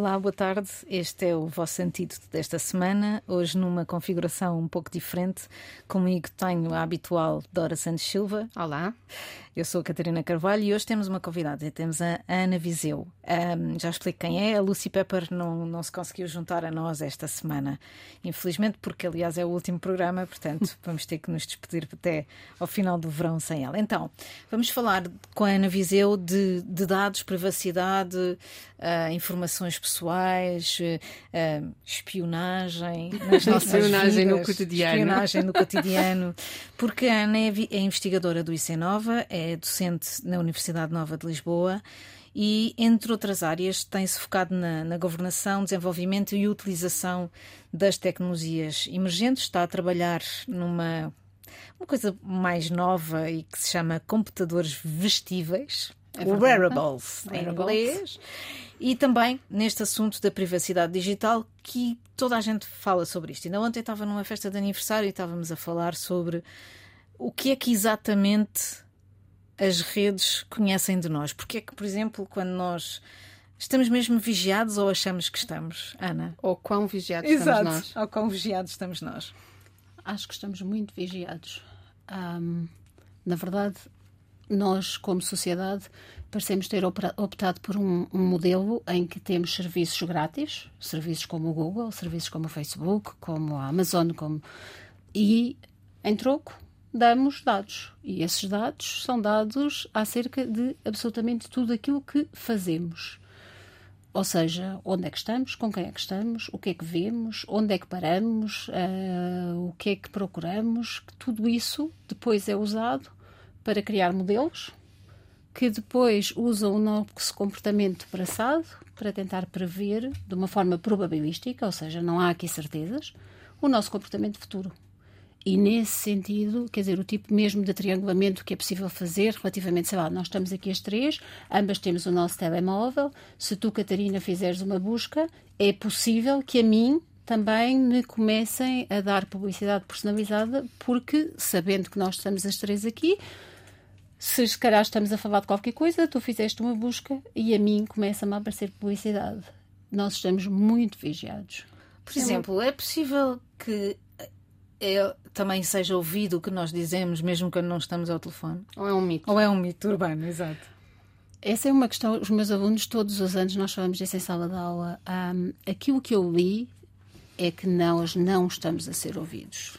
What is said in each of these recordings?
Olá, boa tarde. Este é o vosso antídoto desta semana. Hoje, numa configuração um pouco diferente. Comigo tenho a habitual Dora Santos Silva. Olá. Eu sou a Catarina Carvalho e hoje temos uma convidada. Temos a Ana Viseu. Um, já explico quem é. A Lucy Pepper não, não se conseguiu juntar a nós esta semana. Infelizmente, porque aliás é o último programa, portanto vamos ter que nos despedir até ao final do verão sem ela. Então, vamos falar com a Ana Viseu de, de dados, privacidade, uh, informações pessoais, uh, espionagem nas nossas espionagem vidas, no cotidiano. Espionagem no cotidiano. Porque a Ana é, é investigadora do ICENOVA, é docente na Universidade Nova de Lisboa e, entre outras áreas, tem-se focado na, na, governação, desenvolvimento e utilização das tecnologias emergentes. Está a trabalhar numa uma coisa mais nova e que se chama computadores vestíveis, é wearables, em inglês. E também neste assunto da privacidade digital, que toda a gente fala sobre isto. Ainda ontem estava numa festa de aniversário e estávamos a falar sobre o que é que exatamente as redes conhecem de nós. Porque é que, por exemplo, quando nós estamos mesmo vigiados ou achamos que estamos, Ana? Ou quão vigiados Exato. estamos nós? Ou quão vigiados estamos nós? Acho que estamos muito vigiados. Um, na verdade, nós, como sociedade, parecemos ter optado por um, um, modelo em que temos serviços grátis, serviços como o Google, serviços como o Facebook, como a Amazon, como... e em troco damos dados. E esses dados são dados acerca de absolutamente tudo aquilo que fazemos. Ou seja, onde é que estamos, com quem é que estamos, o que é que vemos, onde é que paramos, uh, o que é que procuramos, tudo isso depois é usado para criar modelos que depois usam o nosso comportamento traçado para tentar prever de uma forma probabilística, ou seja, não há aqui certezas, o nosso comportamento futuro. E nesse sentido, quer dizer, o tipo mesmo de triangulamento que é possível fazer relativamente, sei lá, nós estamos aqui as três, ambas temos o nosso telemóvel. Se tu, Catarina, fizeres uma busca, é possível que a mim também me comecem a dar publicidade personalizada, porque sabendo que nós estamos as três aqui, se se calhar estamos a falar de qualquer coisa, tu fizeste uma busca e a mim começa-me a aparecer publicidade. Nós estamos muito vigiados. Por exemplo, é possível que é, também seja ouvido o que nós dizemos, mesmo quando não estamos ao telefone? Ou é um mito? Ou é um mito urbano, exato. Essa é uma questão, os meus alunos, todos os anos, nós falamos disso em sala de aula. Um, aquilo que eu li é que nós não estamos a ser ouvidos.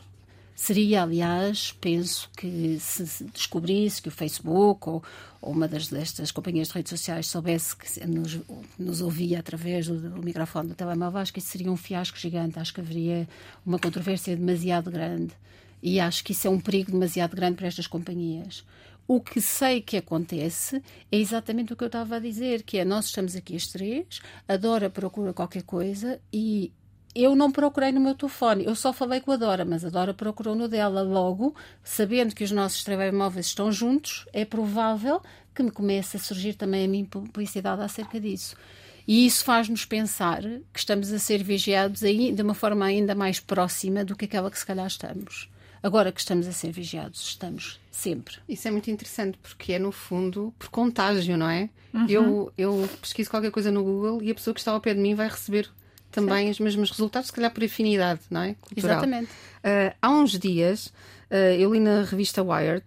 Seria, aliás, penso que se descobrisse que o Facebook ou, ou uma das, destas companhias de redes sociais soubesse que nos, nos ouvia através do, do, microfone do telemóvel, acho que isso seria um fiasco gigante. Acho que haveria uma controvérsia demasiado grande. E acho que isso é um perigo demasiado grande para estas companhias. O que sei que acontece é exatamente o que eu estava a dizer, que é nós estamos aqui as três, a procura qualquer coisa e eu não procurei no meu telefone, eu só falei com a Dora, mas a Dora procurou no dela. Logo, sabendo que os nossos telemóveis estão juntos, é provável que me comece a surgir também a mim publicidade acerca disso. E isso faz-nos pensar que estamos a ser vigiados aí de uma forma ainda mais próxima do que aquela que se calhar estamos. Agora que estamos a ser vigiados, estamos sempre. Isso é muito interessante porque é, no fundo, por contágio, não é? Uhum. Eu, eu pesquiso qualquer coisa no Google e a pessoa que está ao pé de mim vai receber também certo. os mesmos resultados, se calhar por afinidade, não é? Cultural. Exatamente. Uh, há uns dias, uh, eu li na revista Wired,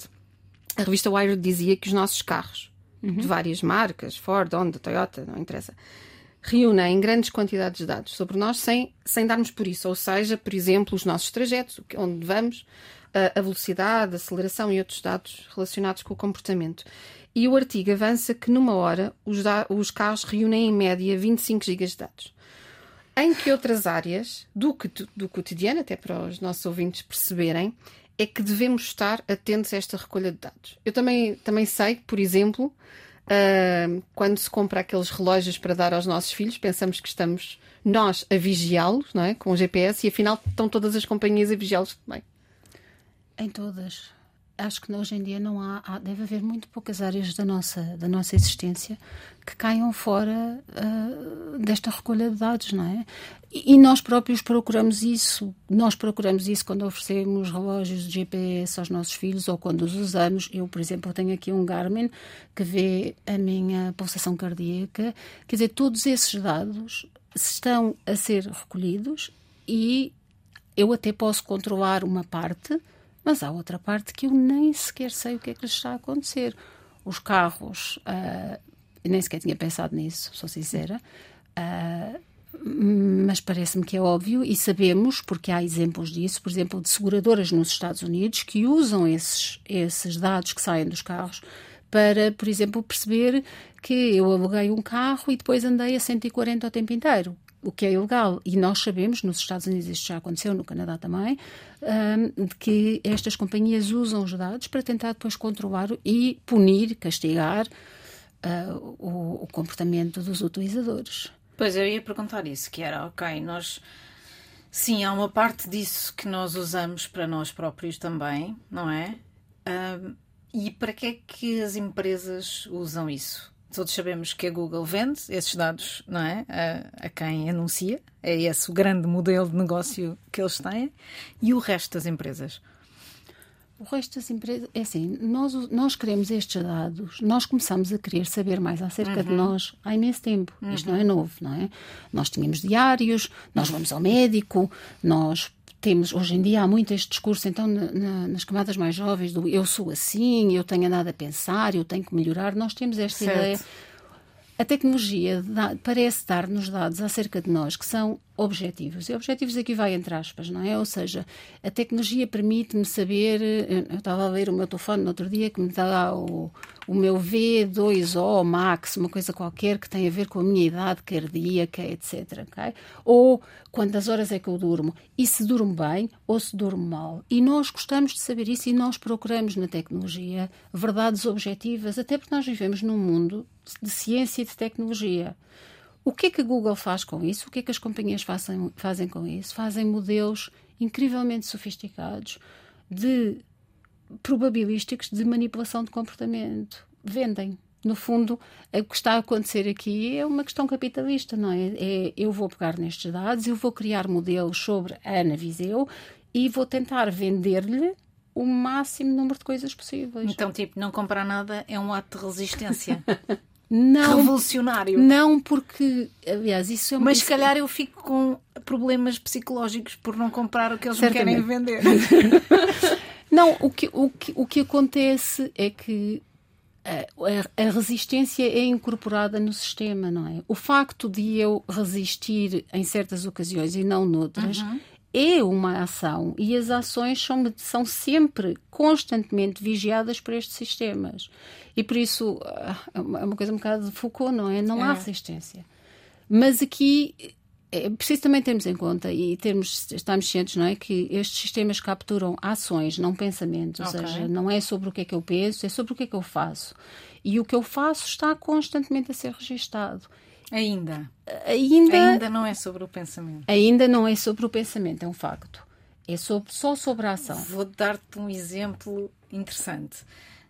a revista Wired dizia que os nossos carros, uhum. de várias marcas, Ford, Honda, Toyota, não interessa, reúnem grandes quantidades de dados sobre nós sem, sem darmos por isso. Ou seja, por exemplo, os nossos trajetos, onde vamos, a velocidade, a aceleração e outros dados relacionados com o comportamento. E o artigo avança que numa hora os, os carros reúnem em média 25 GB de dados. Em que outras áreas do, do cotidiano, até para os nossos ouvintes perceberem, é que devemos estar atentos a esta recolha de dados. Eu também, também sei, por exemplo, uh, quando se compra aqueles relógios para dar aos nossos filhos, pensamos que estamos nós a vigiá-los, não é? Com o GPS, e afinal estão todas as companhias a vigiá-los também. Em todas. Acho que hoje em dia não há, há, deve haver muito poucas áreas da nossa da nossa existência que caiam fora uh, desta recolha de dados, não é? E, e, nós próprios procuramos isso. Nós procuramos isso quando oferecemos relógios de GPS aos nossos filhos ou quando os usamos. Eu, por exemplo, tenho aqui um Garmin que vê a minha pulsação cardíaca. Quer dizer, todos esses dados estão a ser recolhidos e eu até posso controlar uma parte mas há outra parte que eu nem sequer sei o que é que lhes está a acontecer. Os carros, uh, nem sequer tinha pensado nisso, sou sincera, uh, mas parece-me que é óbvio e sabemos, porque há exemplos disso, por exemplo, de seguradoras nos Estados Unidos que usam esses, esses dados que saem dos carros para, por exemplo, perceber que eu aluguei um carro e depois andei a 140 o tempo inteiro o que é ilegal. E nós sabemos, nos Estados Unidos isto já aconteceu, no Canadá também, um, que estas companhias usam os dados para tentar depois controlar e punir, castigar uh, o, o, comportamento dos utilizadores. Pois eu ia perguntar isso, que era, ok, nós... Sim, há uma parte disso que nós usamos para nós próprios também, não é? Um, e para que é que as empresas usam isso? Todos sabemos que a Google vende esses dados não é? a, a, quem anuncia, é esse o grande modelo de negócio que eles têm, e o resto das empresas. O resto das empresas, é assim, nós, nós queremos estes dados, nós começamos a querer saber mais acerca uhum. de nós há imenso tempo. Uhum. Isto não é novo, não é? Nós tínhamos diários, nós vamos ao médico, nós temos, hoje em dia há muito este discurso, então, na, na, nas camadas mais jovens, do eu sou assim, eu tenho nada a pensar, eu tenho que melhorar, nós temos esta certo. ideia. A tecnologia dá, parece dar-nos dados acerca de nós que são objetivos. E objetivos aqui vai entre aspas, não é? Ou seja, a tecnologia permite-me saber. Eu estava a ver o meu telefone no outro dia que me dá o, o meu V2O Max, uma coisa qualquer que tem a ver com a minha idade cardíaca, etc. Okay? Ou quantas horas é que eu durmo. E se durmo bem ou se durmo mal. E nós gostamos de saber isso e nós procuramos na tecnologia verdades objetivas, até porque nós vivemos num mundo de ciência e de tecnologia. O que é que a Google faz com isso? O que é que as companhias fazem, fazem com isso? Fazem modelos incrivelmente sofisticados de probabilísticos de manipulação de comportamento. Vendem. No fundo, o que está a acontecer aqui é uma questão capitalista, não é? é eu vou pegar nestes dados, eu vou criar modelos sobre a Ana Viseu e vou tentar vender-lhe o máximo número de coisas possíveis. Então, tipo, não comprar nada é um ato de resistência. Não, revolucionário. Não, porque, aliás, isso é uma. Mas se calhar eu fico com problemas psicológicos por não comprar o que eles Certamente. me querem vender. não, o que, o, que, o que acontece é que a, a, resistência é incorporada no sistema, não é? O facto de eu resistir em certas ocasiões e não noutras. Uhum é uma ação e as ações são, são sempre constantemente vigiadas por estes sistemas. E por isso ah, é uma coisa um bocado de Foucault, não é? Não é. há resistência. Mas aqui é preciso também termos em conta e termos, estarmos cientes, não é? Que estes sistemas capturam ações, não pensamentos. Ou okay. seja, não é sobre o que é que eu penso, é sobre o que é que eu faço. E o que eu faço está constantemente a ser registado. Ainda. Ainda. Ainda não é sobre o pensamento. Ainda não é sobre o pensamento, é um facto. É sobre, só sobre a ação. Vou dar-te um exemplo interessante.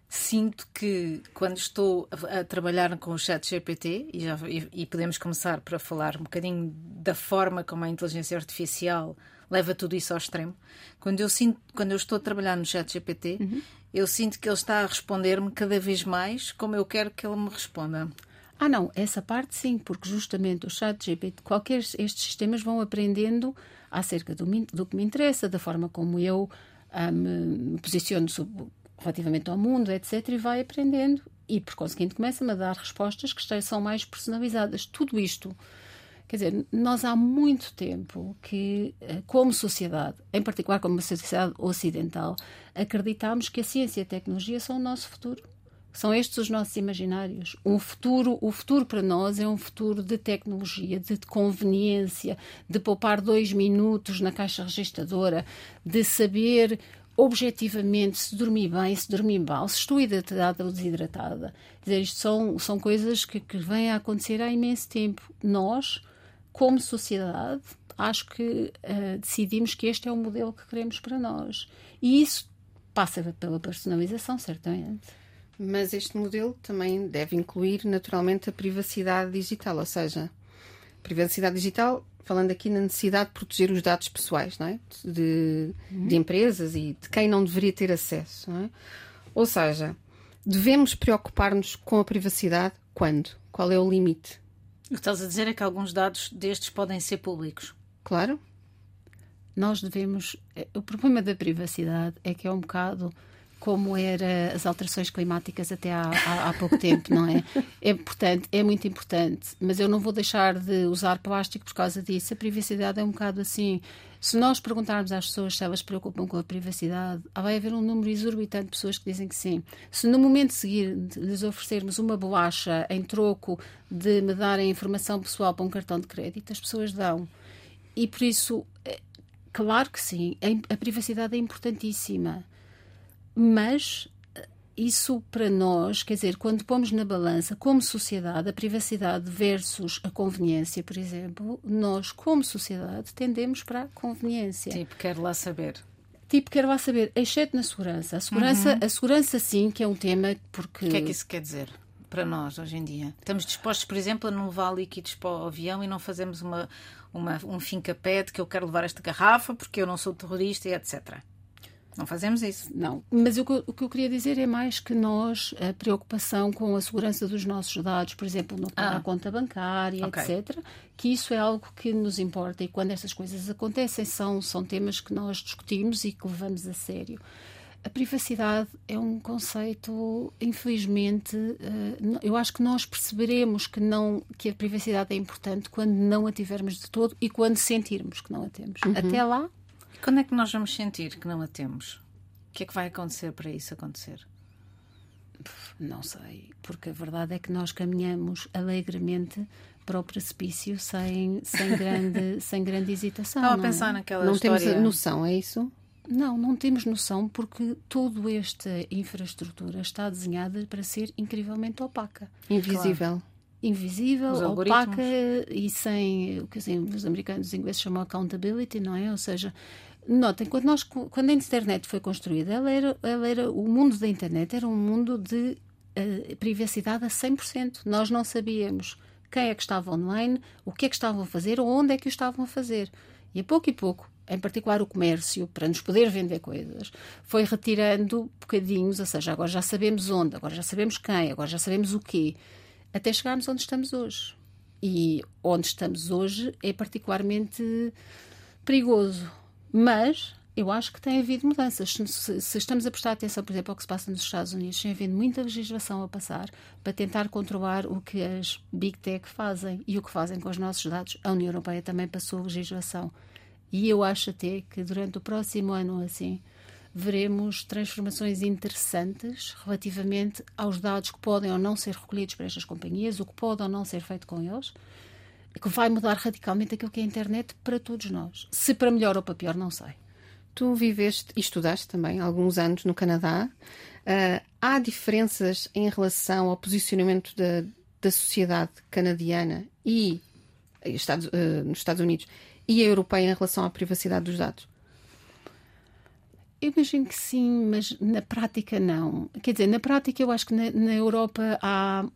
Sinto que quando estou a, a trabalhar com o chat GPT, e, já, e, e, podemos começar para falar um bocadinho da forma como a inteligência artificial leva tudo isso ao extremo, quando eu, sinto, quando eu estou a trabalhar no chat GPT, uhum. eu sinto que ele está a responder-me cada vez mais como eu quero que ele me responda. Ah, não, essa parte sim, porque justamente o chat GPT, qualquer estes sistemas vão aprendendo acerca do, do que me interessa, da forma como eu ah, me, posiciono sobre, relativamente ao mundo, etc., e vai aprendendo e, por conseguinte, começa-me a dar respostas que são mais personalizadas. Tudo isto, quer dizer, nós há muito tempo que, eh, como sociedade, em particular como sociedade ocidental, acreditamos que a ciência e a tecnologia são o nosso futuro. São estes os nossos imaginários. Um futuro, o futuro para nós é um futuro de tecnologia, de conveniência, de poupar dois minutos na caixa registradora, de saber objetivamente se dormi bem, se dormi mal, se estou hidratada ou desidratada. Dizer, isto são, são coisas que, que vêm a acontecer há imenso tempo. Nós, como sociedade, acho que uh, decidimos que este é o modelo que queremos para nós. E isso passa pela personalização, certamente. Mas este modelo também deve incluir, naturalmente, a privacidade digital, ou seja, privacidade digital, falando aqui na necessidade de proteger os dados pessoais, não é? De, de empresas e de quem não deveria ter acesso, não é? Ou seja, devemos preocupar-nos com a privacidade quando? Qual é o limite? O que estás a dizer é que alguns dados destes podem ser públicos. Claro. Nós devemos. Eh, o problema da privacidade é que é um bocado como era as alterações climáticas até há, há, há, pouco tempo, não é? É importante, é muito importante, mas eu não vou deixar de usar plástico por causa disso. A privacidade é um bocado assim. Se nós perguntarmos às pessoas se elas se preocupam com a privacidade, vai haver um número exorbitante de pessoas que dizem que sim. Se no momento seguinte lhes oferecermos uma bolacha em troco de me darem informação pessoal para um cartão de crédito, as pessoas dão. E por isso, é, claro que sim, a privacidade é importantíssima mas eh, isso para nós, quer dizer, quando pomos na balança como sociedade a privacidade versus a conveniência, por exemplo, nós como sociedade tendemos para a conveniência. Tipo, quero lá saber. Tipo, quero lá saber, exceto na segurança. A segurança, uhum. a segurança sim, que é um tema porque... O que é que isso quer dizer? Para nós, hoje em dia. Estamos dispostos, por exemplo, a não levar líquidos para o avião e não fazemos uma, uma, um fim-capé de que eu quero levar esta garrafa porque eu não sou terrorista e etc. Não fazemos isso. Não. Mas o que, o que, eu queria dizer é mais que nós, a preocupação com a segurança dos nossos dados, por exemplo, no, ah. na conta bancária, okay. etc., que isso é algo que nos importa e quando estas coisas acontecem são, são temas que nós discutimos e que levamos a sério. A privacidade é um conceito, infelizmente, eh, eu acho que nós perceberemos que, não, que a privacidade é importante quando não a tivermos de todo e quando sentirmos que não a temos. Uhum. Até lá, quando é que nós vamos sentir que não a temos? O que é que vai acontecer para isso acontecer? Não sei, porque a verdade é que nós caminhamos alegremente para o precipício sem, sem, grande, sem grande hesitação. Estava a é? pensar é? naquela não história... Não temos noção, é isso? Não, não temos noção porque toda esta infraestrutura está desenhada para ser incrivelmente opaca. Invisível. Claro. Invisível, opaca e sem o que assim, os americanos e os ingleses chamam accountability, não é? Ou seja, Notem, quando, nós, quando a internet foi construída, ela era, ela era, o mundo da internet era um mundo de uh, privacidade a 100%. Nós não sabíamos quem é que estava online, o que é que estavam a fazer ou onde é que o estavam a fazer. E a pouco e pouco, em particular o comércio, para nos poder vender coisas, foi retirando bocadinhos, ou seja, agora já sabemos onde, agora já sabemos quem, agora já sabemos o quê, até chegarmos onde estamos hoje. E onde estamos hoje é particularmente perigoso mas eu acho que tem havido mudanças. Se, se, estamos a prestar atenção, por exemplo, ao que se passa nos Estados Unidos, tem havido muita legislação a passar para tentar controlar o que as Big Tech fazem e o que fazem com os nossos dados. A União Europeia também passou legislação. E eu acho até que durante o próximo ano, assim, veremos transformações interessantes relativamente aos dados que podem ou não ser recolhidos por estas companhias, o que pode ou não ser feito com eles que vai mudar radicalmente aquilo que é a internet para todos nós. Se para melhor ou para pior, não sei. Tu viveste e estudaste também alguns anos no Canadá. Uh, há diferenças em relação ao posicionamento da, da sociedade canadiana e Estados, uh, nos Estados Unidos e a europeia em relação à privacidade dos dados? Eu imagino que sim, mas na prática não. Quer dizer, na prática eu acho que na, na Europa há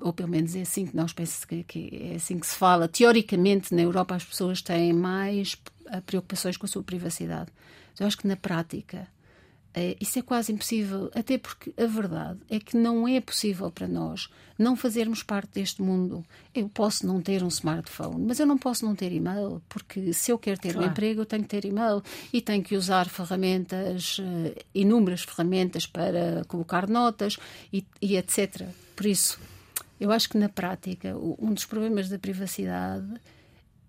ou pelo menos é assim que nós pensamos que, que, é assim que se fala. Teoricamente, na Europa, as pessoas têm mais eh, preocupações com a sua privacidade. Eu acho que na prática é, isso é quase impossível, até porque a verdade é que não é possível para nós não fazermos parte deste mundo. Eu posso não ter um smartphone, mas eu não posso não ter e-mail, porque se eu quero ter claro. um emprego, eu tenho que ter e-mail e tenho que usar ferramentas, uh, inúmeras ferramentas para colocar notas e, e etc. Por isso, eu acho que na prática um dos problemas da privacidade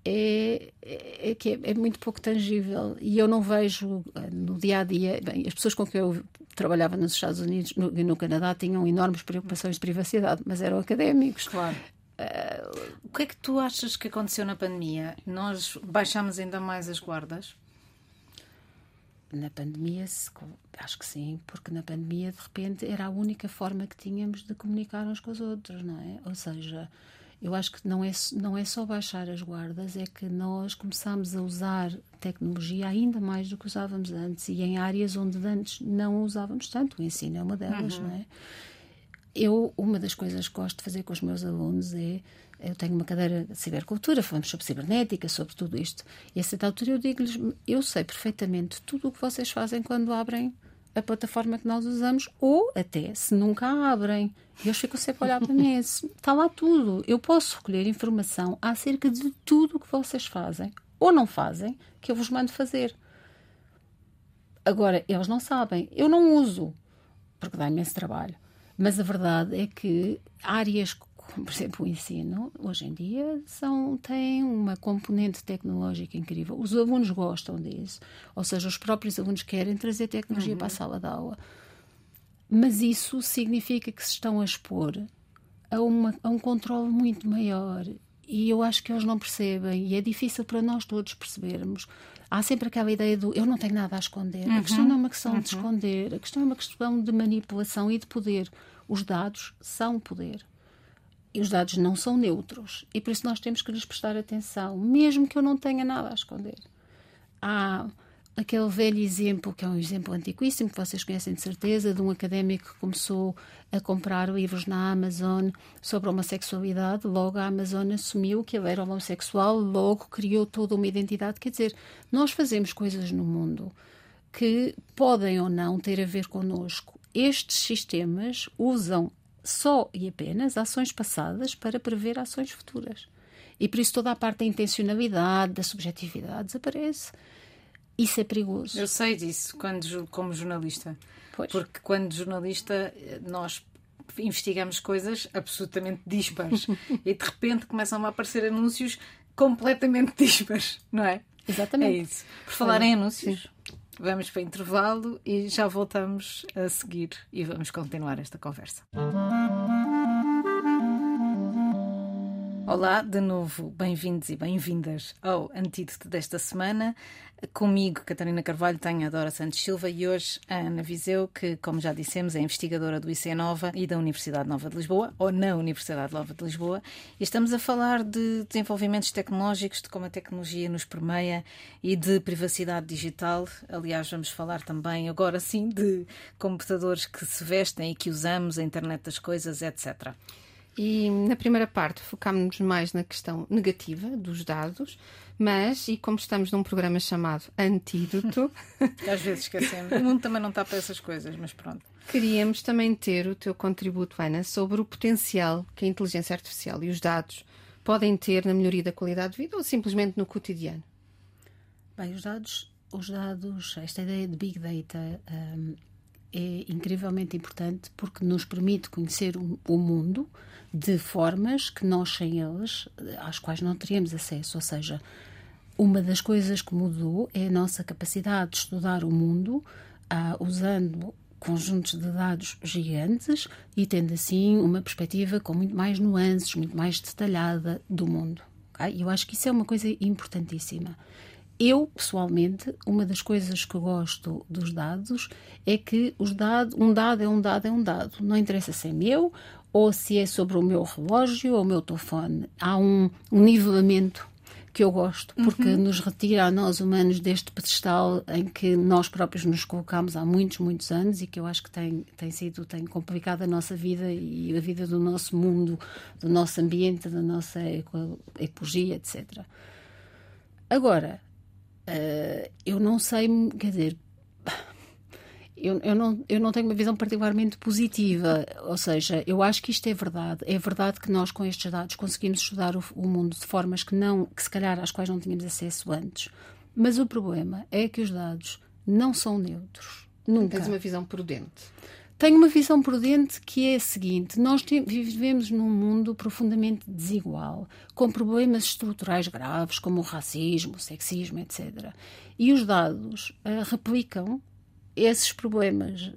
é, é, é que é, é, muito pouco tangível e eu não vejo eh, no dia a dia. Bem, as pessoas com quem eu trabalhava nos Estados Unidos e no, no, Canadá tinham enormes preocupações de privacidade, mas eram académicos. Claro. Uh, o que é que tu achas que aconteceu na pandemia? Nós baixámos ainda mais as guardas? Na pandemia, acho que sim, porque na pandemia, de repente, era a única forma que tínhamos de comunicar uns com os outros, não é? Ou seja, Eu acho que não é, não é só baixar as guardas, é que nós começamos a usar tecnologia ainda mais do que usávamos antes e em áreas onde antes não usávamos tanto. O ensino é uma delas, uhum. não é? Eu, uma das coisas que gosto de fazer com os meus alunos é eu tenho uma cadeira de cibercultura, falamos sobre cibernética, sobre tudo isto. E a certa altura eu digo-lhes: eu sei perfeitamente tudo o que vocês fazem quando abrem a plataforma que nós usamos, ou até se nunca a abrem. E eles ficam sempre a olhar para mim. Está lá tudo. Eu posso recolher informação acerca de tudo o que vocês fazem ou não fazem, que eu vos mando fazer. Agora, eles não sabem. Eu não uso, porque dá imenso trabalho. Mas a verdade é que áreas como, por exemplo, o ensino, hoje em dia, são, têm uma componente tecnológica incrível. Os alunos gostam disso. Ou seja, os próprios alunos querem trazer tecnologia uhum. para a sala de aula. Mas isso significa que se estão a expor a, uma, a um controle muito maior. E eu acho que eles não percebem. E é difícil para nós todos percebermos há sempre aquela ideia do eu não tenho nada a esconder. Uhum. A questão não é uma questão uhum. de esconder, a questão é uma questão de manipulação e de poder. Os dados são poder. E os dados não são neutros. E por isso nós temos que lhes prestar atenção, mesmo que eu não tenha nada a esconder. Há aquele velho exemplo, que é um exemplo antiquíssimo, que vocês conhecem de certeza, de um académico que começou a comprar livros na Amazon sobre homossexualidade. Logo a Amazon assumiu que ele era homossexual, logo criou toda uma identidade. Quer dizer, nós fazemos coisas no mundo que podem ou não ter a ver connosco. Estes sistemas usam só e apenas ações passadas para prever ações futuras. E por isso toda a parte da intencionalidade, da subjetividade desaparece. Isso é perigoso. Eu sei disso quando, como jornalista. Pois. Porque quando jornalista nós investigamos coisas absolutamente dispares e de repente começam a aparecer anúncios completamente dispares, não é? Exatamente. É isso. Por falar em anúncios, Sim. vamos para intervalo e já voltamos a seguir e vamos continuar esta conversa. Olá, de novo, bem-vindos e bem-vindas ao Antídoto desta semana. Comigo, Catarina Carvalho, tenho a Dora Santos Silva e hoje a Ana Viseu, que, como já dissemos, é investigadora do IC Nova e da Universidade Nova de Lisboa, ou na Universidade Nova de Lisboa, e estamos a falar de desenvolvimentos tecnológicos, de como a tecnologia nos permeia e de privacidade digital. Aliás, vamos falar também, agora sim, de computadores que se vestem e que usamos, a internet das coisas, etc. E na primeira parte focámos mais na questão negativa dos dados, mas, e como estamos num programa chamado Antídoto. Às vezes esquecemos. O mundo também não está para essas coisas, mas pronto. Queríamos também ter o teu contributo, Ana, sobre o potencial que a inteligência artificial e os dados podem ter na melhoria da qualidade de vida ou simplesmente no cotidiano. Bem, os dados, os dados esta ideia de Big Data. Um, é incrivelmente importante porque nos permite conhecer o, mundo de formas que nós sem eles, às quais não teríamos acesso. Ou seja, uma das coisas que mudou é a nossa capacidade de estudar o mundo ah, usando conjuntos de dados gigantes e tendo assim uma perspectiva com muito mais nuances, muito mais detalhada do mundo. Okay? Eu acho que isso é uma coisa importantíssima. Eu, pessoalmente, uma das coisas que gosto dos dados é que os dados, um dado é um dado é um dado. Não interessa se é meu ou se é sobre o meu relógio ou o meu telefone. Há um, um nivelamento que eu gosto, porque uhum. nos retira a nós humanos deste pedestal em que nós próprios nos colocamos há muitos, muitos anos e que eu acho que tem, tem sido, tem complicado a nossa vida e a vida do nosso mundo, do nosso ambiente, da nossa ecologia, etc. Agora, Uh, eu não sei, quer dizer, eu, eu, não, eu não tenho uma visão particularmente positiva. Ou seja, eu acho que isto é verdade. É verdade que nós, com estes dados, conseguimos estudar o, o mundo de formas que, não, que, se calhar, às quais não tínhamos acesso antes. Mas o problema é que os dados não são neutros. Nunca. Tens uma visão prudente. Tenho uma visão prudente que é a seguinte: nós vivemos num mundo profundamente desigual, com problemas estruturais graves, como o racismo, o sexismo, etc. E os dados uh, replicam esses problemas.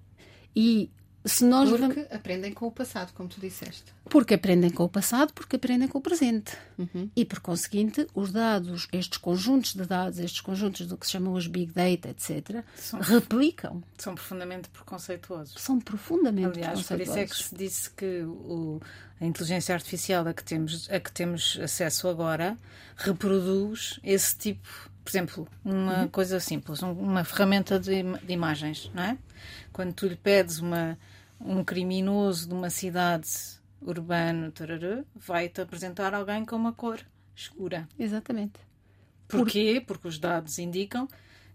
E se nós porque vamos... aprendem com o passado, como tu disseste. Porque aprendem com o passado, porque aprendem com o presente. Uhum. E, por conseguinte, os dados, estes conjuntos de dados, estes conjuntos do que se chamam os Big Data, etc., são, replicam. São profundamente preconceituosos. São profundamente Aliás, preconceituosos. por isso é que se disse que o, a inteligência artificial a que temos, a que temos acesso agora reproduz esse tipo, por exemplo, uma uhum. coisa simples, uma ferramenta de, de, imagens, não é? Quando tu lhe pedes uma, um criminoso de uma cidade urbana, vai-te apresentar alguém com uma cor escura. Exatamente. Porquê? Porque os dados indicam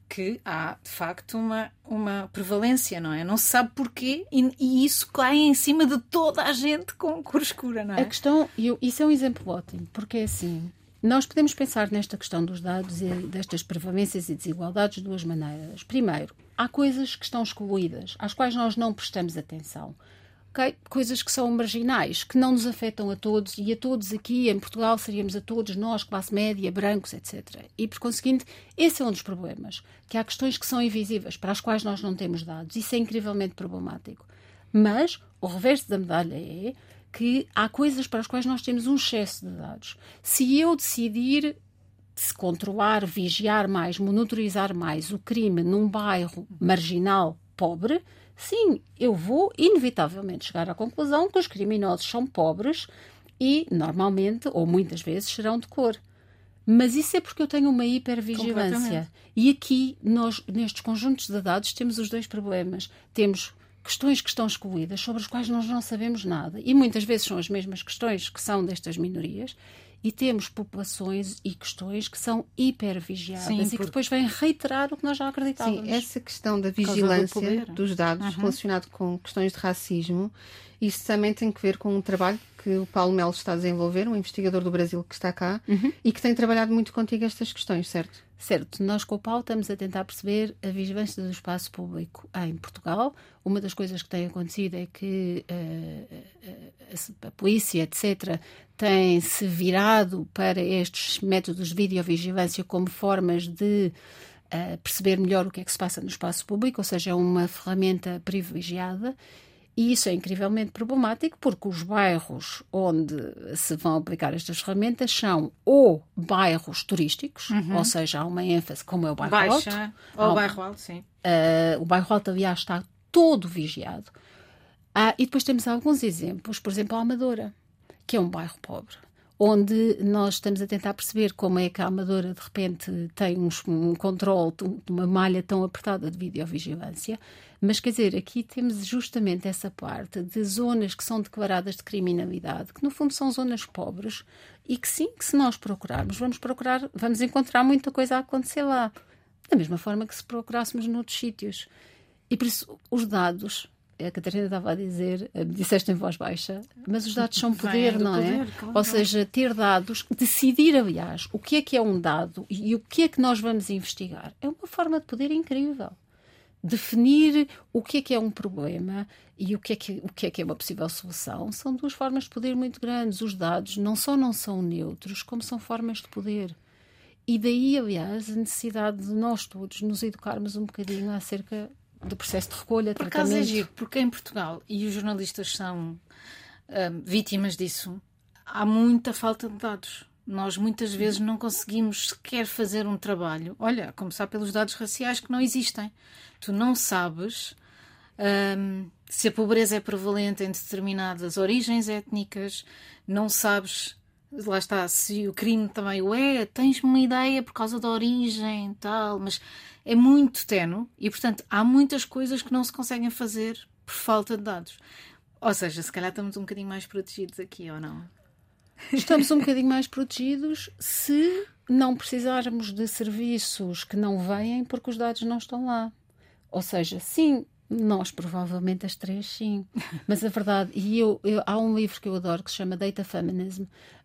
que há de facto uma, uma prevalência, não é? Não se sabe porquê e, e isso cai em cima de toda a gente com cor escura, não é? A questão, eu, isso é um exemplo ótimo, porque é assim. Nós podemos pensar nesta questão dos dados e destas prevalências e desigualdades de duas maneiras. Primeiro, há coisas que estão excluídas, às quais nós não prestamos atenção okay? coisas que são marginais, que não nos afetam a todos e a todos aqui em Portugal seríamos a todos nós, classe média, brancos, etc. E por conseguinte, esse é um dos problemas, que há questões que são invisíveis, para as quais nós não temos dados. Isso é incrivelmente problemático. Mas o reverso da medalha é que há coisas para as quais nós temos um excesso de dados. Se eu decidir se controlar, vigiar mais, monitorizar mais o crime num bairro marginal pobre, sim, eu vou inevitavelmente chegar à conclusão que os criminosos são pobres e, normalmente, ou muitas vezes, serão de cor. Mas isso é porque eu tenho uma hipervigilância. E aqui, nós, nestes conjuntos de dados, temos os dois problemas. Temos questões que estão excluídas, sobre as quais nós não sabemos nada. E muitas vezes são as mesmas questões que são destas minorias e temos populações e questões que são hipervigiadas Sim, e que depois vêm reiterar o que nós já acreditávamos. Sim, essa questão da vigilância do dos dados uhum. relacionado com questões de racismo, isso também tem que ver com um trabalho que o Paulo Melo está a desenvolver, um investigador do Brasil que está cá uhum. e que tem trabalhado muito contigo estas questões, certo? Certo, nós com o Paulo estamos a tentar perceber a vigilância do espaço público em Portugal. Uma das coisas que tem acontecido é que uh, a, a, polícia, etc., tem se virado para estes métodos de videovigilância como formas de uh, perceber melhor o que é que se passa no espaço público, ou seja, é uma ferramenta privilegiada. E isso é incrivelmente problemático porque os bairros onde se vão aplicar estas ferramentas são ou bairros turísticos, uhum. ou seja, há uma ênfase, como é o bairro Baixa, alto. Ou o bairro alto, sim. Uh, o bairro alto, aliás, está todo vigiado. Ah, e depois temos alguns exemplos, por exemplo, a Amadora, que é um bairro pobre onde nós estamos a tentar perceber como é que a Amadora de repente tem um, um controle de uma malha tão apertada de videovigilância. Mas quer dizer, aqui temos justamente essa parte de zonas que são declaradas de criminalidade, que no fundo são zonas pobres e que sim, que se nós procurarmos, vamos procurar, vamos encontrar muita coisa a acontecer lá. Da mesma forma que se procurássemos noutros sítios. E por isso os dados a Catarina estava a dizer, eh, disseste em voz baixa, mas os dados são poder, não é? Poder, claro. Ou seja, ter dados, decidir, aliás, o que é que é um dado e o que é que nós vamos investigar, é uma forma de poder incrível. Definir o que é que é um problema e o que é que, o que, é, que é uma possível solução são duas formas de poder muito grandes. Os dados não só não são neutros, como são formas de poder. E daí, aliás, a necessidade de nós todos nos educarmos um bocadinho acerca do processo de recolha, Por acaso é giro, porque em Portugal, e os jornalistas são uh, vítimas disso, há muita falta de dados. Nós muitas vezes não conseguimos sequer fazer um trabalho. Olha, a começar pelos dados raciais que não existem. Tu não sabes um, se a pobreza é prevalente em determinadas origens étnicas, não sabes lá está, se o crime também o é, tens uma ideia por causa da origem tal, mas é muito tenue e, portanto, há muitas coisas que não se conseguem fazer por falta de dados. Ou seja, se calhar estamos um bocadinho mais protegidos aqui, ou não? Estamos um bocadinho mais protegidos se não precisarmos de serviços que não vêm porque os dados não estão lá. Ou seja, sim, nós provavelmente as três sim. Mas a verdade, e eu, eu, há um livro que eu adoro que se chama Data Feminism,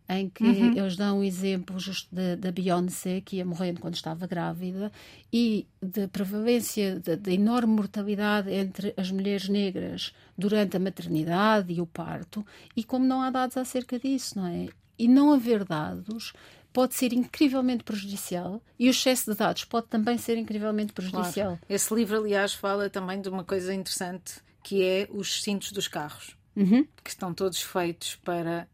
em que uhum. eles dão exemplos da Beyoncé, que ia morrendo quando estava grávida, e da prevalência da enorme mortalidade entre as mulheres negras durante a maternidade e o parto, e como não há dados acerca disso, não é? E não haver dados pode ser incrivelmente prejudicial e o excesso de dados pode também ser incrivelmente prejudicial. Claro. Esse livro, aliás, fala também de uma coisa interessante que é os cintos dos carros, uhum. que estão todos feitos para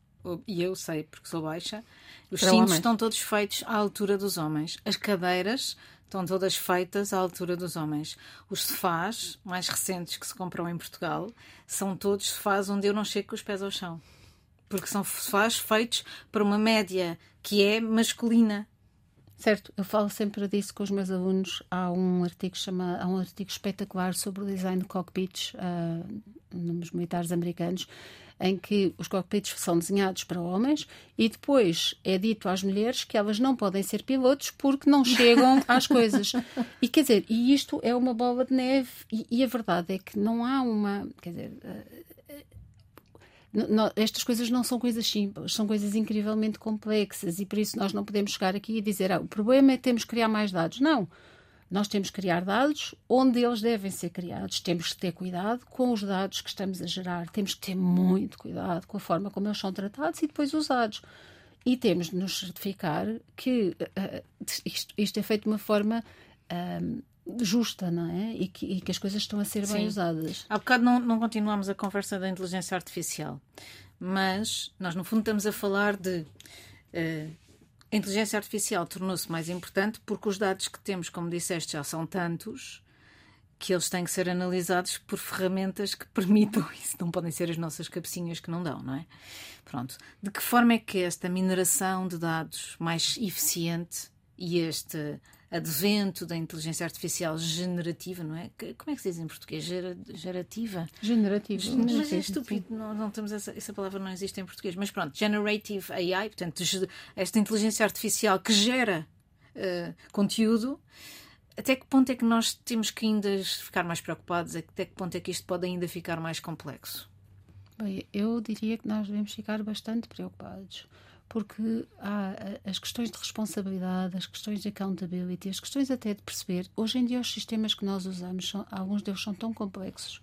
e eu sei porque sou baixa, os Para cintos homens. estão todos feitos à altura dos homens. As cadeiras estão todas feitas à altura dos homens. Os sofás mais recentes que se compram em Portugal são todos sofás onde eu não chego com os pés ao chão. porque são faz feitos para uma média que é masculina. Certo, eu falo sempre disso com os meus alunos. Há um artigo chama, há um artigo espetacular sobre o design de cockpits uh, nos militares americanos, em que os cockpits são desenhados para homens e depois é dito às mulheres que elas não podem ser pilotos porque não chegam às coisas. E quer dizer, e isto é uma bola de neve e, e a verdade é que não há uma, quer dizer, uh, não, estas coisas não são coisas simples, são coisas incrivelmente complexas e por isso nós não podemos chegar aqui e dizer ah, o problema é que temos que criar mais dados. Não. Nós temos que criar dados onde eles devem ser criados. Temos que ter cuidado com os dados que estamos a gerar. Temos que ter muito cuidado com a forma como eles são tratados e depois usados. E temos de nos certificar que uh, isto, isto, é feito de uma forma uh, justa, não é? E que, e que, as coisas estão a ser Sim. bem usadas. Há bocado não, não continuamos a conversa da inteligência artificial, mas nós, no fundo, estamos a falar de. Uh, a inteligência artificial tornou-se mais importante porque os dados que temos, como disseste, já são tantos que eles têm que ser analisados por ferramentas que permitam isso. Não podem ser as nossas cabecinhas que não dão, não é? Pronto. De que forma é que esta mineração de dados mais eficiente e este advento da inteligência artificial generativa, não é? Como é que se diz em português? Gera, gerativa? Generativa. Mas é estúpido, não, não temos essa, essa palavra não existe em português. Mas pronto, generative AI, portanto, esta inteligência artificial que gera uh, conteúdo. Até que ponto é que nós temos que ainda ficar mais preocupados? Até que ponto é que isto pode ainda ficar mais complexo? Bem, eu diria que nós devemos ficar bastante preocupados porque há as questões de responsabilidade, as questões de accountability, as questões até de perceber. Hoje em dia, os sistemas que nós usamos, são, alguns deles são tão complexos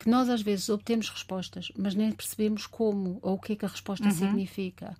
que nós às vezes obtemos respostas, mas nem percebemos como ou o que é que a resposta uhum. significa.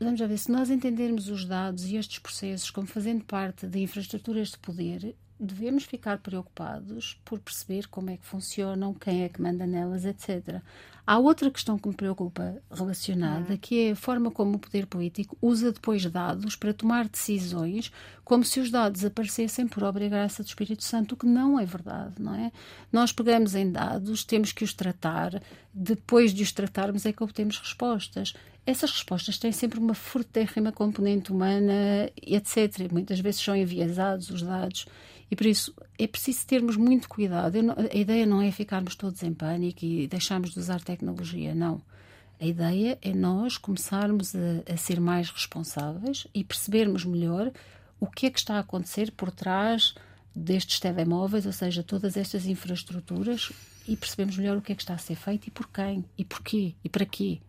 Vamos ver, se nós entendermos os dados e estes processos como fazendo parte de infraestruturas de poder, devemos ficar preocupados por perceber como é que funcionam, quem é que manda nelas, etc. Há outra questão que me preocupa relacionada, uhum. que é a forma como o poder político usa depois dados para tomar decisões, como se os dados aparecessem por obra e graça do Espírito Santo, o que não é verdade, não é? Nós pegamos em dados, temos que os tratar, depois de os tratarmos é que obtemos respostas. Essas respostas têm sempre uma fortérrima componente humana, etc. Muitas vezes são enviesados os dados e por isso é preciso termos muito cuidado. Não, a ideia não é ficarmos todos em pânico e deixarmos de usar tecnologia, não. A ideia é nós começarmos a, a ser mais responsáveis e percebermos melhor o que é que está a acontecer por trás destes telemóveis, ou seja, todas estas infraestruturas, e percebemos melhor o que é que está a ser feito e por quem, e porquê, e para quê.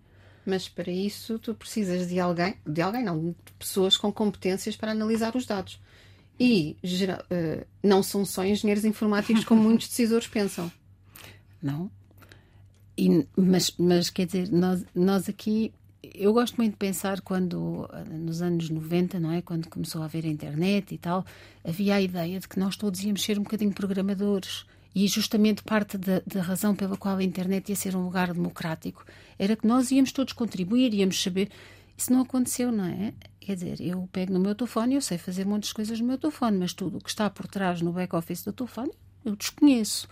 Mas para isso tu precisas de alguém, de alguém não, de pessoas com competências para analisar os dados. E geral, uh, não são só engenheiros informáticos como muitos decisores pensam. Não. E, mas, mas quer dizer, nós, nós aqui eu gosto muito de pensar quando, nos anos 90, não é? Quando começou a haver a internet e tal, havia a ideia de que nós todos íamos ser um bocadinho programadores. E justamente parte da, da razão pela qual a internet ia ser um lugar democrático era que nós íamos todos contribuir, íamos saber. Isso não aconteceu, não é? Quer dizer, eu pego no meu telefone eu sei fazer muitas coisas no meu telefone, mas tudo o que está por trás no back-office do telefone eu desconheço.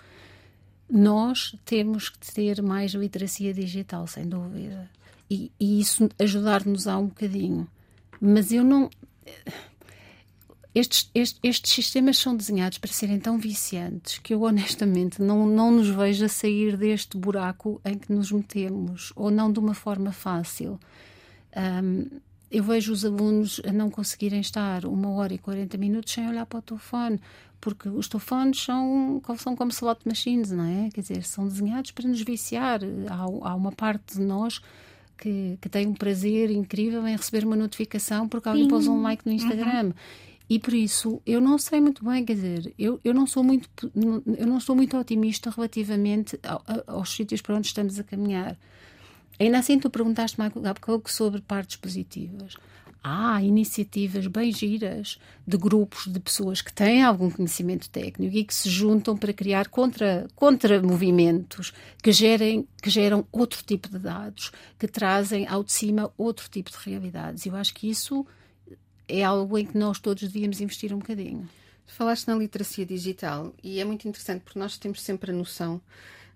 Nós temos que ter mais literacia digital, sem dúvida. E, e isso ajudar-nos a um bocadinho. Mas eu não. Estes, estes, estes, sistemas são desenhados para serem tão viciantes que eu honestamente não, não nos vejo a sair deste buraco em que nos metemos, ou não de uma forma fácil. Um, eu vejo os alunos a não conseguirem estar uma hora e 40 minutos sem olhar para o telefone, porque os telefones são, são como slot machines, não é? Quer dizer, são desenhados para nos viciar. Há, há uma parte de nós que, que tem um prazer incrível em receber uma notificação porque alguém pôs um like no Instagram. Uhum. E por isso eu não sei muito bem, quer dizer, eu, eu não sou muito eu não sou muito otimista relativamente aos sítios para onde estamos a caminhar. Ainda assim, tu perguntaste-me há pouco sobre partes positivas. Há iniciativas bem giras de grupos de pessoas que têm algum conhecimento técnico e que se juntam para criar contra, contra movimentos que, gerem, que geram outro tipo de dados, que trazem ao de cima outro tipo de realidades. Eu acho que isso é algo em que nós todos devíamos investir um bocadinho. Falaste na literacia digital e é muito interessante porque nós temos sempre a noção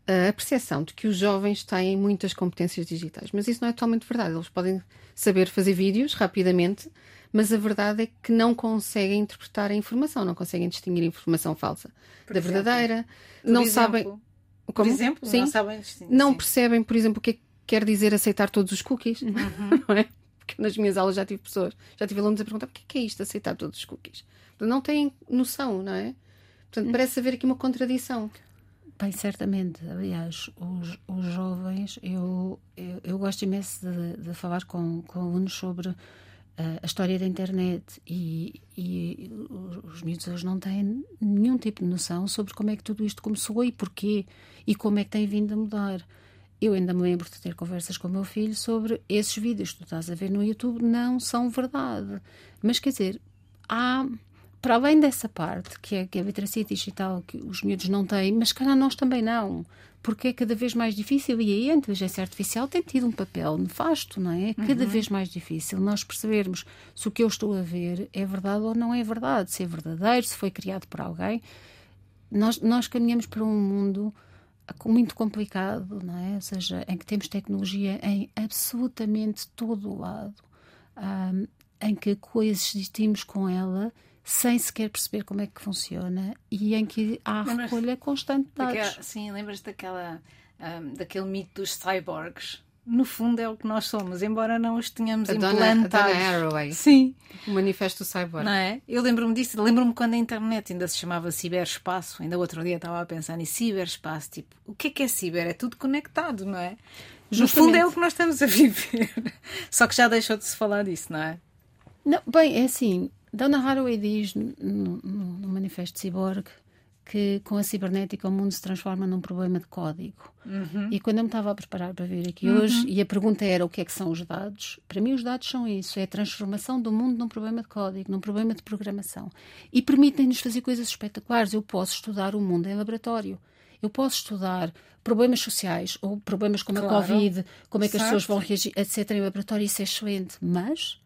a percepção de que os jovens têm muitas competências digitais, mas isso não é totalmente verdade. Eles podem saber fazer vídeos rapidamente, mas a verdade é que não conseguem interpretar a informação, não conseguem distinguir a informação falsa por da exemplo, verdadeira, não exemplo, sabem. Como? Por exemplo, sim, não sabem distinguir. Não sim. percebem, por exemplo, o que é que quer dizer aceitar todos os cookies, uhum. não é? Porque nas minhas aulas já tive pessoas, já tive alunos a perguntar o que é isto, aceitar todos os cookies. Não têm noção, não é? Portanto, uhum. parece haver aqui uma contradição. Bem, certamente. Aliás, os, os jovens, eu, eu, eu, gosto imenso de, de falar com, com alunos sobre uh, a história da internet e, e os miúdos hoje não têm nenhum tipo de noção sobre como é que tudo isto começou e porquê e como é que tem vindo a mudar. Eu ainda me lembro de ter conversas com o meu filho sobre esses vídeos que tu estás a ver no YouTube não são verdade. Mas quer dizer, há para além dessa parte, que é, que é a literacia digital, que os miúdos não têm, mas calhar nós também não, porque é cada vez mais difícil e aí a inteligência artificial tem tido um papel nefasto, não é? Cada uhum. vez mais difícil nós percebermos se o que eu estou a ver é verdade ou não é verdade, se é verdadeiro, se foi criado por alguém. Nós, nós caminhamos para um mundo muito complicado, não é? Ou seja, em que temos tecnologia em absolutamente todo o lado, um, em que coexistimos com ela sem sequer perceber como é que funciona e em que há recolha constante de dados. Daquela, sim, lembras daquela, um, daquele mito dos cyborgs? No fundo é o que nós somos, embora não os tenhamos a implantados. Dona, a Haraway. Sim. O manifesto cyborg. Não é? Eu lembro-me disso, lembro-me quando a internet ainda se chamava ciberespaço, ainda outro dia estava a pensar em ciberespaço, tipo, o que é que é ciber? É tudo conectado, não é? Justamente. No fundo é o que nós estamos a viver. Só que já deixou de se falar disso, não é? Não, bem, é assim, Donna Haraway diz no, no, no Manifesto Cyborg que com a cibernética o mundo se transforma num problema de código. Uhum. E quando eu me estava a preparar para vir aqui uhum. hoje, e a pergunta era o que é que são os dados, para mim os dados são isso, é a transformação do mundo num problema de código, num problema de programação. E permitem-nos fazer coisas espetaculares. Eu posso estudar o mundo em laboratório. Eu posso estudar problemas sociais ou problemas como claro. a Covid, como é que certo. as pessoas vão reagir, etc. em laboratório, isso é excelente. Mas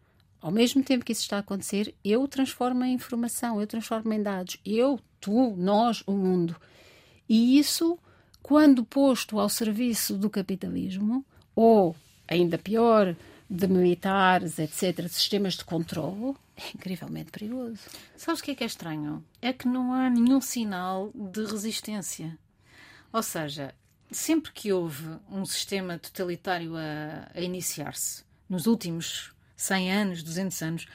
ao mesmo tempo que isso está a acontecer, eu transformo em informação, eu transformo em dados. Eu, tu, nós, o mundo. E isso, quando posto ao serviço do capitalismo, ou, ainda pior, de militares, etc., sistemas de controle, é incrivelmente perigoso. Sabes o que é que é estranho? É que não há nenhum sinal de resistência. Ou seja, sempre que houve um sistema totalitário a, a iniciar-se, nos últimos 100 anos, 200 anos,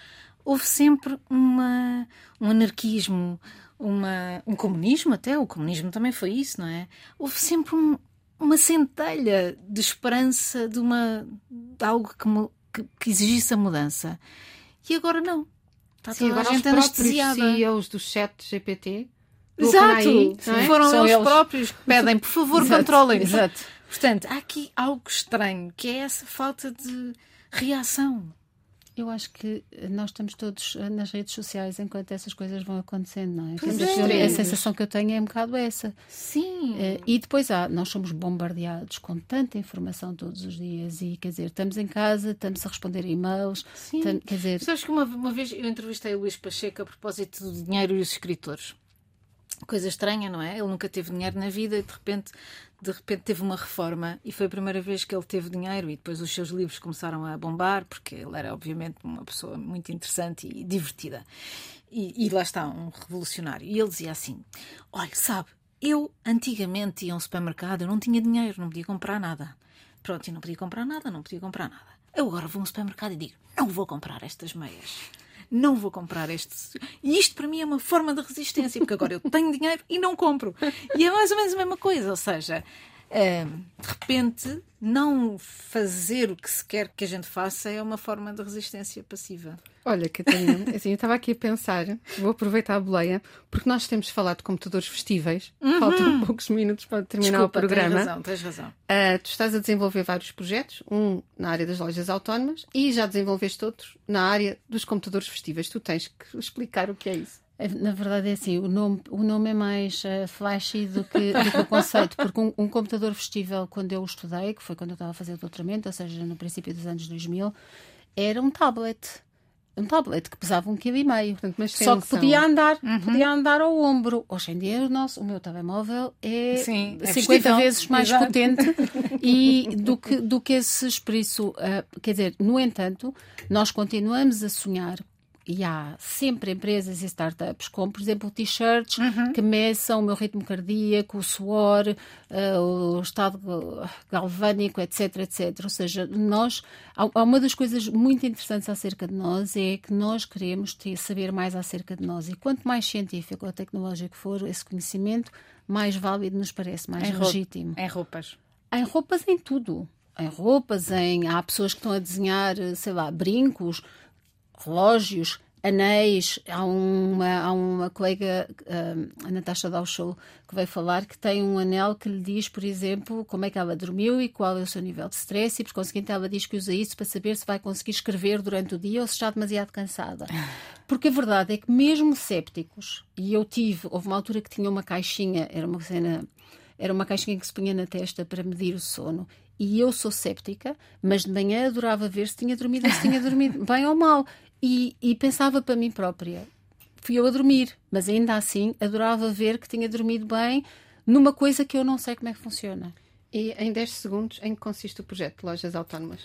houve sempre uma, um anarquismo, uma, um comunismo até, o comunismo também foi isso, não é? Houve sempre um, uma centelha de esperança de, uma, de algo que, que, que exigisse a mudança. E agora não. Está Sim, agora a gente os. CEOs do chat GPT Exato, é? foram São eles, eles próprios que pedem, por favor, controlem. Exato. Portanto, há aqui algo estranho, que é essa falta de reação. Eu acho que nós estamos todos eh, nas redes sociais enquanto essas coisas vão acontecendo, não é? É. A sensação que eu tenho é um bocado essa. Sim. Uh, e depois há, nós somos bombardeados com tanta informação todos os dias e, quer dizer, estamos em casa, estamos a responder e-mails. Sim. Tam, quer dizer... Sabes que uma, uma vez eu entrevistei o Luís Pacheco a propósito do dinheiro e os escritores coisa estranha, não é? Ele nunca teve dinheiro na vida e de repente, de repente teve uma reforma e foi a primeira vez que ele teve dinheiro e depois os seus livros começaram a bombar porque ele era obviamente uma pessoa muito interessante e divertida. E, e lá está, um revolucionário. E ele dizia assim: Olha, sabe, eu antigamente ia a um supermercado, eu não tinha dinheiro, não podia comprar nada. Pronto, e não podia comprar nada, não podia comprar nada. Eu agora vou a um supermercado e digo: Não vou comprar estas meias não vou comprar este. E isto para mim é uma forma de resistência, porque agora eu tenho dinheiro e não compro. E é mais ou menos a mesma coisa, ou seja, de repente, não fazer o que se quer que a gente faça é uma forma de resistência passiva. Olha, Catarina, assim, eu estava aqui a pensar, vou aproveitar a boleia, porque nós temos falado de computadores festíveis, uhum. faltam poucos minutos para terminar Desculpa, o programa. Tens razão, tens razão. Uh, tu estás a desenvolver vários projetos, um na área das lojas autónomas e já desenvolveste outros na área dos computadores festíveis. Tu tens que explicar o que é isso. É, na verdade é assim, o nome, o nome é mais uh, flashy do que, do que, o conceito, porque um, um, computador festível, quando eu estudei, que foi quando eu estava a fazer o doutoramento, ou seja, no princípio dos anos 2000, era um tablet. um tablet que pesava um quilo e meio. Só que podia andar, uhum. podia andar ao ombro. Hoje em dia o, nosso, o meu telemóvel é, Sim, é 50 vestível. vezes mais Exato. potente e do que, do que esses, por isso, uh, quer dizer, no entanto, nós continuamos a sonhar e há sempre empresas e startups com, por exemplo, t-shirts uhum. que meçam o meu ritmo cardíaco, o suor, uh, o estado galvânico, etc, etc. Ou seja, nós, há uma das coisas muito interessantes acerca de nós é que nós queremos ter, saber mais acerca de nós e quanto mais científico ou tecnológico for esse conhecimento, mais válido nos parece, mais em legítimo. Em roupas. Em roupas, em tudo em roupas, em há pessoas que estão a desenhar, sei lá, brincos, relógios, anéis. Há uma, há uma colega, ah, a Natasha Dauschel, que veio falar que tem um anel que lhe diz, por exemplo, como é que ela dormiu e qual é o seu nível de stress, e por conseguinte ela diz que usa isso para saber se vai conseguir escrever durante o dia ou se está demasiado cansada. Porque a verdade é que, mesmo sépticos, e eu tive, houve uma altura que tinha uma caixinha, era uma cena. Era uma caixinha que se punha na testa para medir o sono e eu sou séptica, mas de manhã adorava ver se tinha dormido, se tinha dormido bem ou mal. E, e pensava para mim própria, fui eu a dormir, mas ainda assim adorava ver que tinha dormido bem numa coisa que eu não sei como é que funciona. E em 10 segundos, em que consiste o projeto de Lojas Autónomas?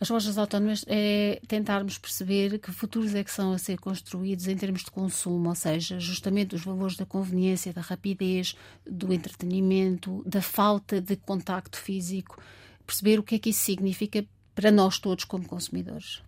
As lojas autónomas é tentarmos perceber que futuros é que são a ser construídos em termos de consumo, ou seja, justamente os valores da conveniência, da rapidez, do entretenimento, da falta de contacto físico, perceber o que é que isso significa para nós todos como consumidores.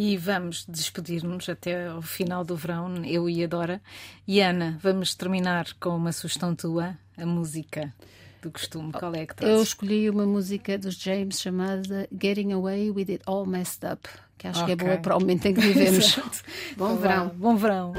E vamos despedir-nos até o final do verão, eu e a Dora. E Ana, vamos terminar com uma sugestão tua, a música do costume. Qual é que trazes? Eu escolhi uma música dos James chamada Getting Away With It All Messed Up, que acho okay. que é boa para o momento em que vivemos. Bom verão. Bom verão.